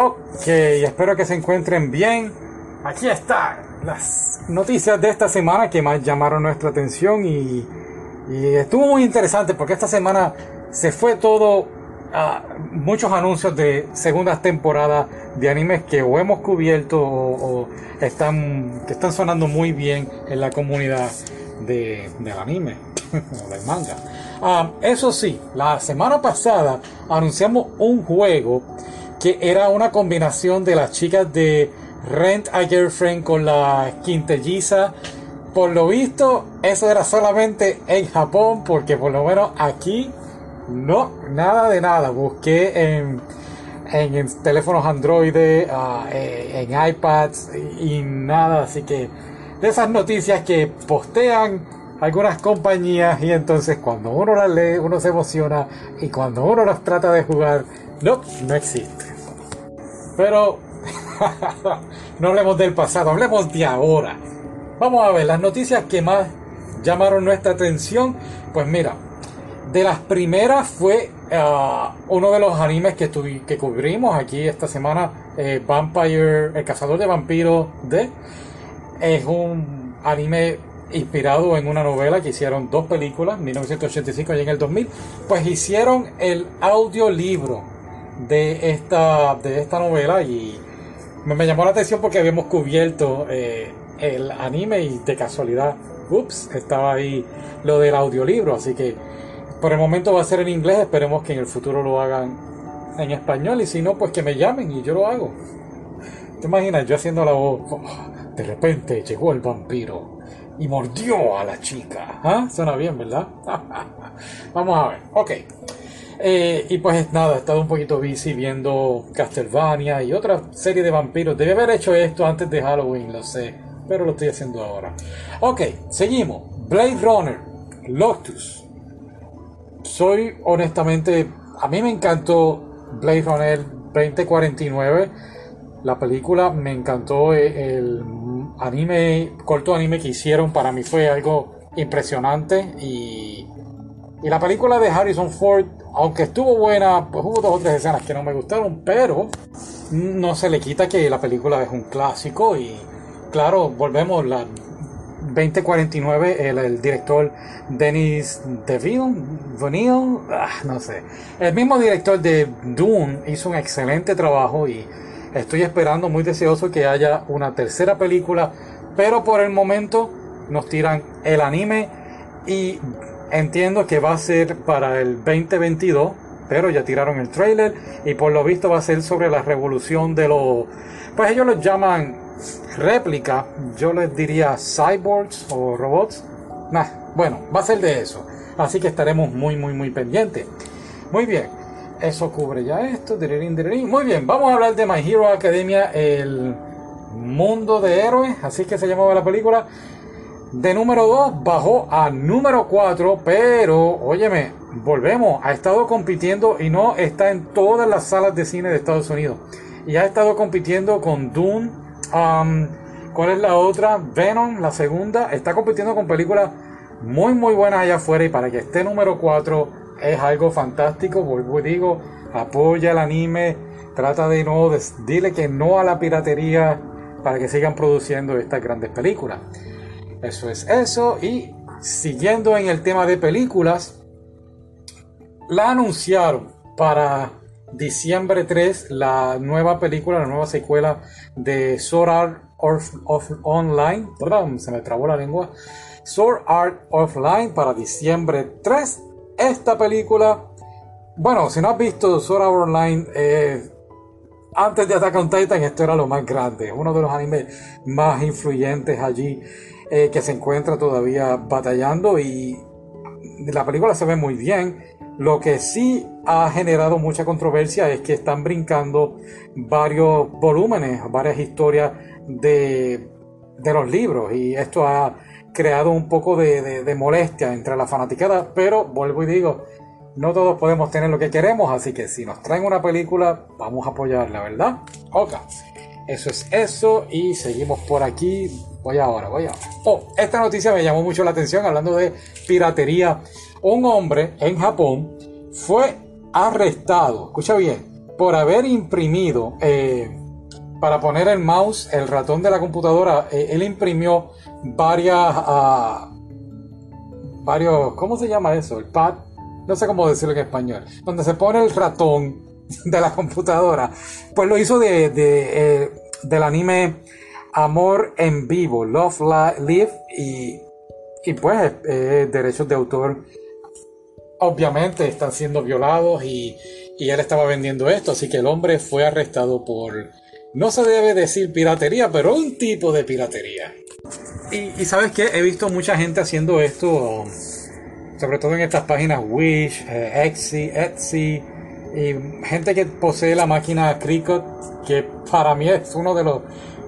Ok, espero que se encuentren bien. Aquí están las noticias de esta semana que más llamaron nuestra atención y, estuvo muy interesante porque esta semana se fue todo a muchos anuncios de segundas temporadas de animes que o hemos cubierto o, están que están sonando muy bien en la comunidad de, del anime o del manga. Ah, eso sí, la semana pasada anunciamos un juego que era una combinación de las chicas de Rent a Girlfriend con la quintelliza. Por lo visto, eso era solamente en Japón, porque por lo menos aquí no, nada de nada. Busqué en, en, teléfonos Android, ah, eh, en iPads y, nada. Así que de esas noticias que postean algunas compañías y entonces cuando uno las lee uno se emociona y cuando uno las trata de jugar no, no existe. Pero no hablemos del pasado, hablemos de ahora. Vamos a ver las noticias que más llamaron nuestra atención. Pues mira, de las primeras fue ah, uno de los animes que, cubrimos aquí esta semana, eh, Vampire, el cazador de vampiros de. Es un anime inspirado en una novela que hicieron dos películas, 1985 y en el 2000. Pues hicieron el audiolibro de esta, de esta novela y me, llamó la atención porque habíamos cubierto eh, el anime y de casualidad, ups, estaba ahí lo del audiolibro, así que por el momento va a ser en inglés, esperemos que en el futuro lo hagan en español y si no, pues que me llamen y yo lo hago. ¿Te imaginas? Yo haciendo la voz, oh, de repente llegó el vampiro y mordió a la chica. ¿Ah? Suena bien, ¿verdad? Vamos a ver. Ok. Eh, y pues nada, he estado un poquito busy viendo Castlevania y otra serie de vampiros. Debe haber hecho esto antes de Halloween, lo sé, pero lo estoy haciendo ahora. Ok, seguimos. Blade Runner, Lotus. Soy honestamente, a mí me encantó Blade Runner 2049. La película me encantó, eh, el anime, corto anime que hicieron para mí fue algo impresionante y, y la película de Harrison Ford aunque estuvo buena, pues hubo dos o tres escenas que no me gustaron, pero no se le quita que la película es un clásico y claro, volvemos la 2049, el, director Denis DeVille, Vanille, ah, no sé, el mismo director de Dune hizo un excelente trabajo y estoy esperando muy deseoso que haya una tercera película, pero por el momento nos tiran el anime y Entiendo que va a ser para el 2022, pero ya tiraron el trailer y por lo visto va a ser sobre la revolución de los, pues ellos los llaman réplica, yo les diría cyborgs o robots. Nah, bueno, va a ser de eso. Así que estaremos muy, muy, muy pendientes. Muy bien, eso cubre ya esto. Muy bien, vamos a hablar de My Hero Academia, el mundo de héroes, así que se llamaba la película de número 2 bajó a número 4, pero óyeme, volvemos, ha estado compitiendo y no está en todas las salas de cine de Estados Unidos. Y ha estado compitiendo con Dune, um, ¿cuál es la otra? Venom, la segunda, está compitiendo con películas muy muy buenas allá afuera y para que esté número 4 es algo fantástico, vuelvo y digo, apoya el anime, trata de no, dile que no a la piratería para que sigan produciendo estas grandes películas. Eso es eso. Y siguiendo en el tema de películas, la anunciaron para diciembre 3 la nueva película, la nueva secuela de Sword Art Online. Se me trabó la lengua. Sword Art Offline para diciembre 3. Esta película, bueno, si no has visto Sword Art Online, eh, antes de Attack on Titan, esto era lo más grande, uno de los animes más influyentes allí eh, que se encuentra todavía batallando y la película se ve muy bien. Lo que sí ha generado mucha controversia es que están brincando varios volúmenes, varias historias de, de los libros y esto ha creado un poco de, de, molestia entre la fanaticada, pero vuelvo y digo, no todos podemos tener lo que queremos, así que si nos traen una película, vamos a apoyarla, ¿verdad? Ok, eso es eso y seguimos por aquí Voy ahora, voy ahora. Oh, esta noticia me llamó mucho la atención hablando de piratería. Un hombre en Japón fue arrestado, escucha bien, por haber imprimido eh, para poner el mouse, el ratón de la computadora, eh, él imprimió varias, uh, varios, ¿cómo se llama eso? El pad, no sé cómo decirlo en español, donde se pone el ratón de la computadora, pues lo hizo de, de eh, del anime Amor en Vivo, Love Live, y, y pues eh, derechos de autor obviamente están siendo violados y, y él estaba vendiendo esto, así que el hombre fue arrestado por no se debe decir piratería, pero un tipo de piratería. Y, sabes que he visto mucha gente haciendo esto, sobre todo en estas páginas Wish, eh, Etsy, Etsy, y gente que posee la máquina Cricut, que para mí es uno de los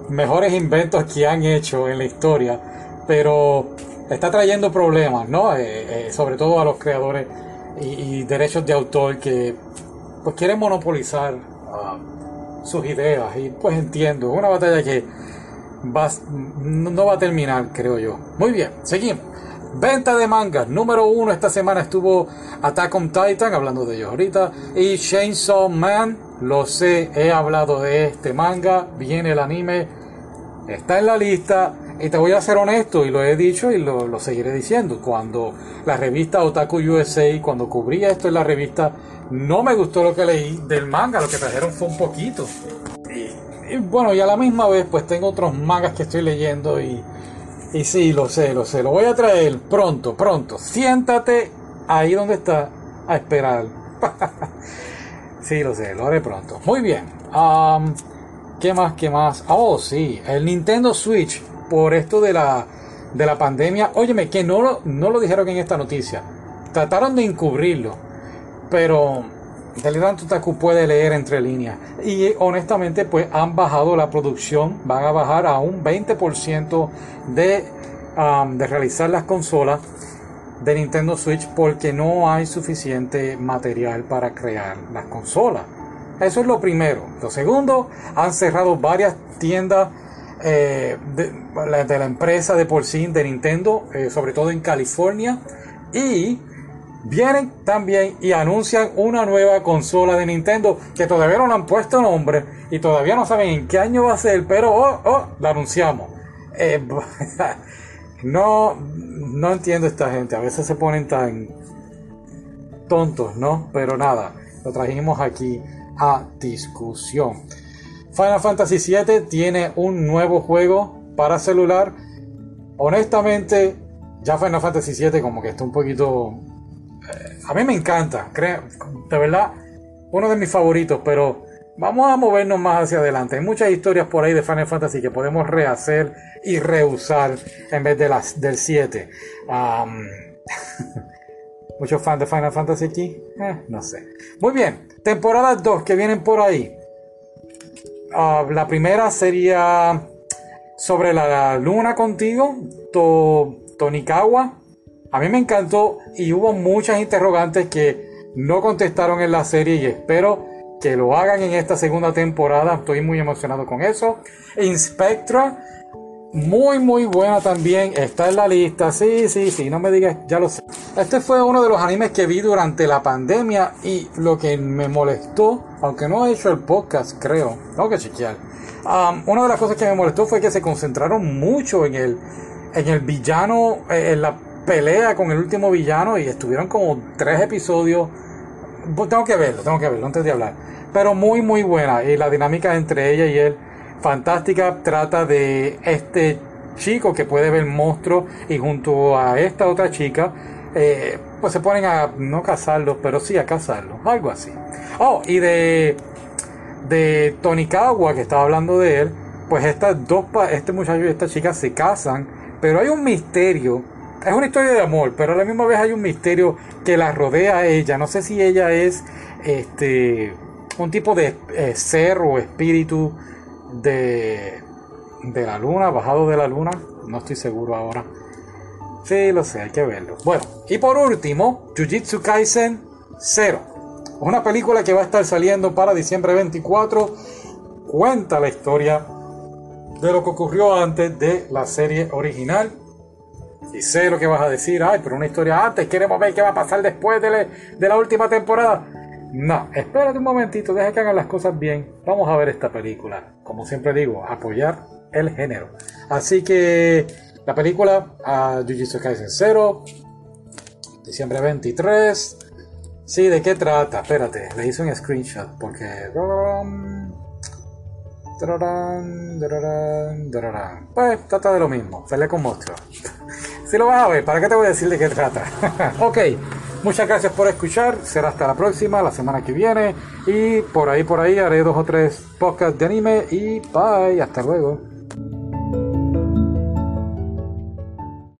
mejores inventos que han hecho en la historia, pero está trayendo problemas, ¿no? Eh, eh, sobre todo a los creadores y, derechos de autor que pues quieren monopolizar sus ideas y pues entiendo, es una batalla que va, no va a terminar, creo yo. Muy bien, seguimos. Venta de mangas, número uno esta semana estuvo Attack on Titan, hablando de ellos ahorita, y Chainsaw Man, lo sé, he hablado de este manga, viene el anime, está en la lista, y te voy a ser honesto, y lo he dicho y lo, seguiré diciendo, cuando la revista Otaku USA, cuando cubría esto en la revista, no me gustó lo que leí del manga, lo que trajeron fue un poquito. Y, bueno, y a la misma vez pues tengo otros mangas que estoy leyendo y, y sí, lo sé, lo sé, lo voy a traer pronto, pronto. Siéntate ahí donde está a esperar. sí, lo sé, lo haré pronto. Muy bien. ¿Qué más? ¿Qué más? Oh, sí, el Nintendo Switch, por esto de la, de la pandemia. Óyeme, que no lo, no lo dijeron en esta noticia. Trataron de encubrirlo pero realidad Tutaku puede leer entre líneas. Y honestamente, pues han bajado la producción, van a bajar a un 20% de, de realizar las consolas de Nintendo Switch porque no hay suficiente material para crear las consolas. Eso es lo primero. Lo segundo, han cerrado varias tiendas eh, de, la empresa de porcín de Nintendo, eh, sobre todo en California. Y vienen también y anuncian una nueva consola de Nintendo que todavía no le han puesto nombre y todavía no saben en qué año va a ser, pero oh, oh, la anunciamos. Eh, no, no entiendo esta gente, a veces se ponen tan tontos, ¿no? Pero nada, lo trajimos aquí a discusión. Final Fantasy VII tiene un nuevo juego para celular. Honestamente, ya Final Fantasy VII como que está un poquito a mí me encanta, creo, de verdad, uno de mis favoritos, pero vamos a movernos más hacia adelante. Hay muchas historias por ahí de Final Fantasy que podemos rehacer y reusar en vez de las del 7. Muchos fans de Final Fantasy aquí, eh, no sé. Muy bien, temporada 2 que vienen por ahí. Ah, la primera sería sobre la luna contigo, to, Tonikawa. A mí me encantó y hubo muchas interrogantes que no contestaron en la serie y espero que lo hagan en esta segunda temporada. Estoy muy emocionado con eso. Inspectra, muy muy buena también. Está en la lista. Sí, sí, sí, no me digas, ya lo sé. Este fue uno de los animes que vi durante la pandemia y lo que me molestó, aunque no he hecho el podcast, creo, tengo que chequear. Um, una de las cosas que me molestó fue que se concentraron mucho en el, en el villano, eh, en la pelea con el último villano y estuvieron como tres episodios. Pues tengo que verlo, tengo que verlo antes de hablar. Pero muy, muy buena. Y la dinámica entre ella y él, fantástica. Trata de este chico que puede ver monstruos y junto a esta otra chica, eh, pues se ponen a no casarlos, pero sí a casarlos. Algo así. Oh, y de, de Tonikawa, que estaba hablando de él, pues estas dos, este muchacho y esta chica se casan, pero hay un misterio es una historia de amor, pero a la misma vez hay un misterio que la rodea a ella. No sé si ella es este un tipo de eh, ser o espíritu de, de la luna, bajado de la luna. No estoy seguro ahora. Sí, lo sé, hay que verlo. Bueno, y por último, Jujutsu Kaisen 0. Una película que va a estar saliendo para diciembre 24. Cuenta la historia de lo que ocurrió antes de la serie original y sé lo que vas a decir, ay, pero una historia antes, queremos ver qué va a pasar después de, la última temporada. No, espérate un momentito, deja que hagan las cosas bien. Vamos a ver esta película. Como siempre digo, apoyar el género. Así que la película a Jujutsu Kaisen 0, diciembre 23. Sí, ¿de qué trata? Espérate, le hice un screenshot porque... Pues trata de lo mismo, pelea con monstruos. Si lo vas a ver, ¿para qué te voy a decir de qué trata? ok, muchas gracias por escuchar. Será hasta la próxima, la semana que viene. Y por ahí, por ahí haré dos o tres podcasts de anime. Y bye, hasta luego.